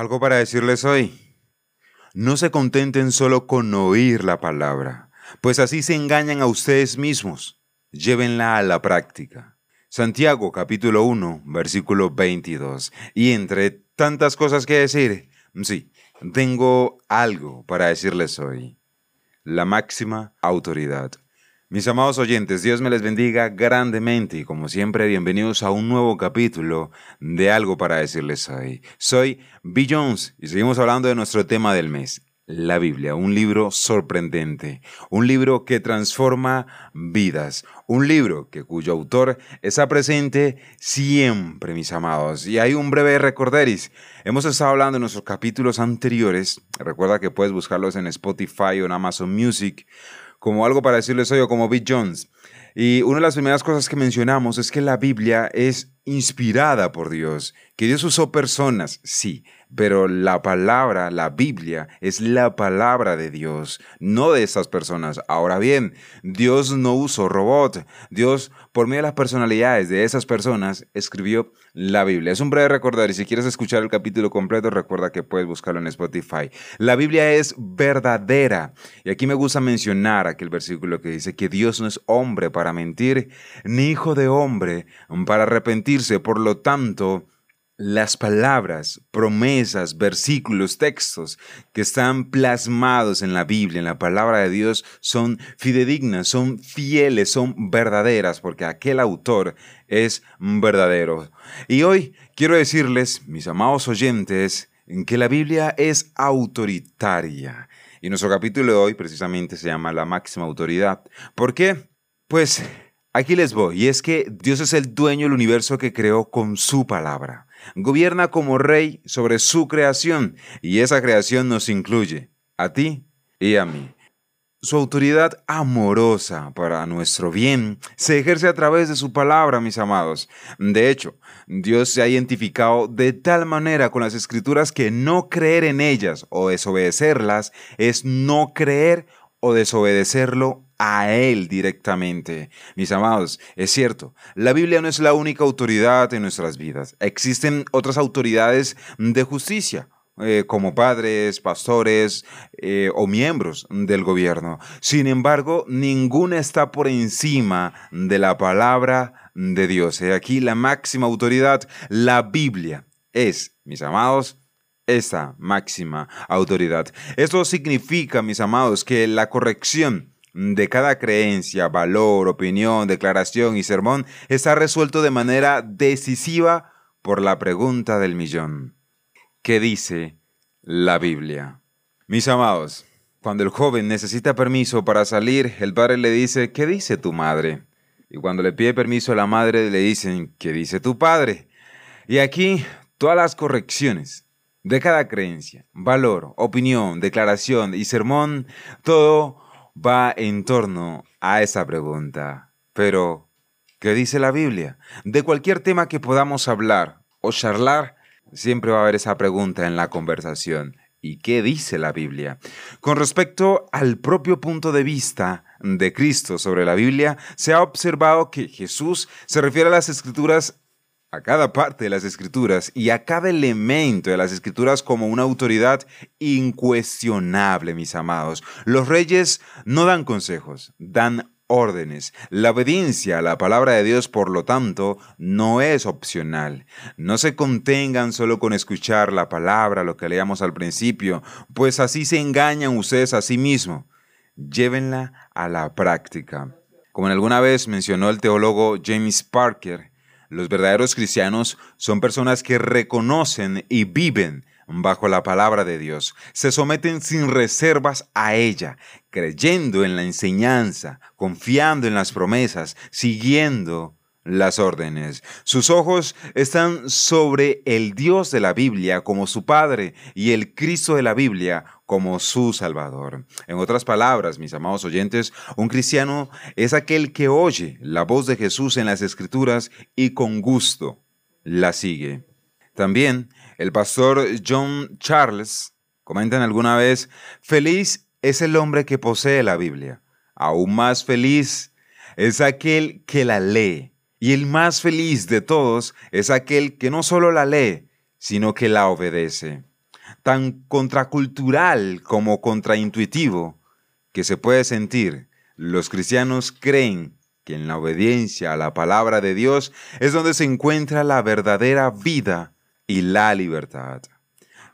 Algo para decirles hoy. No se contenten solo con oír la palabra, pues así se engañan a ustedes mismos. Llévenla a la práctica. Santiago capítulo 1, versículo 22. Y entre tantas cosas que decir, sí, tengo algo para decirles hoy. La máxima autoridad. Mis amados oyentes, Dios me les bendiga grandemente y como siempre bienvenidos a un nuevo capítulo de algo para decirles hoy. Soy B. Jones y seguimos hablando de nuestro tema del mes, la Biblia, un libro sorprendente, un libro que transforma vidas, un libro que cuyo autor está presente siempre, mis amados. Y hay un breve recorderis. Hemos estado hablando en nuestros capítulos anteriores, recuerda que puedes buscarlos en Spotify o en Amazon Music como algo para decirles hoy como Bill Jones. Y una de las primeras cosas que mencionamos es que la Biblia es inspirada por Dios, que Dios usó personas, sí, pero la palabra, la Biblia, es la palabra de Dios, no de esas personas. Ahora bien, Dios no usó robot. Dios, por medio de las personalidades de esas personas, escribió la Biblia. Es un breve recordar y si quieres escuchar el capítulo completo, recuerda que puedes buscarlo en Spotify. La Biblia es verdadera. Y aquí me gusta mencionar aquel versículo que dice que Dios no es hombre para mentir, ni hijo de hombre para arrepentirse. Por lo tanto, las palabras, promesas, versículos, textos que están plasmados en la Biblia, en la palabra de Dios, son fidedignas, son fieles, son verdaderas, porque aquel autor es verdadero. Y hoy quiero decirles, mis amados oyentes, que la Biblia es autoritaria. Y nuestro capítulo de hoy precisamente se llama La máxima autoridad. ¿Por qué? Pues aquí les voy, y es que Dios es el dueño del universo que creó con su palabra. Gobierna como rey sobre su creación y esa creación nos incluye, a ti y a mí. Su autoridad amorosa para nuestro bien se ejerce a través de su palabra, mis amados. De hecho, Dios se ha identificado de tal manera con las escrituras que no creer en ellas o desobedecerlas es no creer o desobedecerlo a Él directamente. Mis amados, es cierto, la Biblia no es la única autoridad en nuestras vidas. Existen otras autoridades de justicia. Eh, como padres, pastores eh, o miembros del gobierno. Sin embargo, ninguna está por encima de la palabra de Dios. Aquí la máxima autoridad, la Biblia, es, mis amados, esa máxima autoridad. Esto significa, mis amados, que la corrección de cada creencia, valor, opinión, declaración y sermón está resuelto de manera decisiva por la pregunta del millón. ¿Qué dice la Biblia? Mis amados, cuando el joven necesita permiso para salir, el padre le dice, ¿qué dice tu madre? Y cuando le pide permiso a la madre, le dicen, ¿qué dice tu padre? Y aquí todas las correcciones de cada creencia, valor, opinión, declaración y sermón, todo va en torno a esa pregunta. Pero, ¿qué dice la Biblia? De cualquier tema que podamos hablar o charlar, siempre va a haber esa pregunta en la conversación. ¿Y qué dice la Biblia? Con respecto al propio punto de vista de Cristo sobre la Biblia, se ha observado que Jesús se refiere a las escrituras a cada parte de las escrituras y a cada elemento de las escrituras como una autoridad incuestionable, mis amados. Los reyes no dan consejos, dan órdenes. La obediencia a la palabra de Dios, por lo tanto, no es opcional. No se contengan solo con escuchar la palabra, lo que leíamos al principio, pues así se engañan ustedes a sí mismos. Llévenla a la práctica. Como en alguna vez mencionó el teólogo James Parker, los verdaderos cristianos son personas que reconocen y viven bajo la palabra de Dios, se someten sin reservas a ella, creyendo en la enseñanza, confiando en las promesas, siguiendo las órdenes. Sus ojos están sobre el Dios de la Biblia como su Padre y el Cristo de la Biblia como su Salvador. En otras palabras, mis amados oyentes, un cristiano es aquel que oye la voz de Jesús en las Escrituras y con gusto la sigue. También el pastor John Charles comenta alguna vez, feliz es el hombre que posee la Biblia. Aún más feliz es aquel que la lee y el más feliz de todos es aquel que no solo la lee, sino que la obedece. Tan contracultural como contraintuitivo que se puede sentir, los cristianos creen que en la obediencia a la palabra de Dios es donde se encuentra la verdadera vida y la libertad.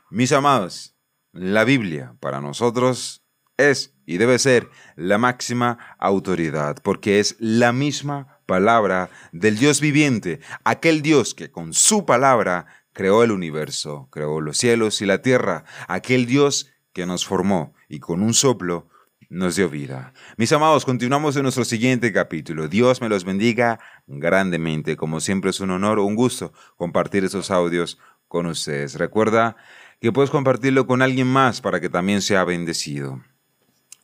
Mis amados, la Biblia para nosotros es y debe ser la máxima autoridad, porque es la misma palabra del Dios viviente, aquel Dios que con su palabra creó el universo, creó los cielos y la tierra, aquel Dios que nos formó y con un soplo nos dio vida. Mis amados, continuamos en nuestro siguiente capítulo. Dios me los bendiga grandemente. Como siempre es un honor, un gusto compartir esos audios con ustedes. Recuerda que puedes compartirlo con alguien más para que también sea bendecido.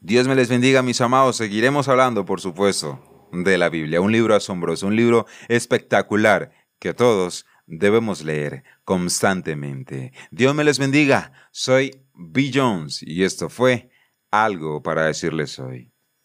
Dios me les bendiga, mis amados. Seguiremos hablando, por supuesto, de la Biblia. Un libro asombroso, un libro espectacular que todos debemos leer constantemente. Dios me les bendiga. Soy B. Jones y esto fue algo para decirles hoy.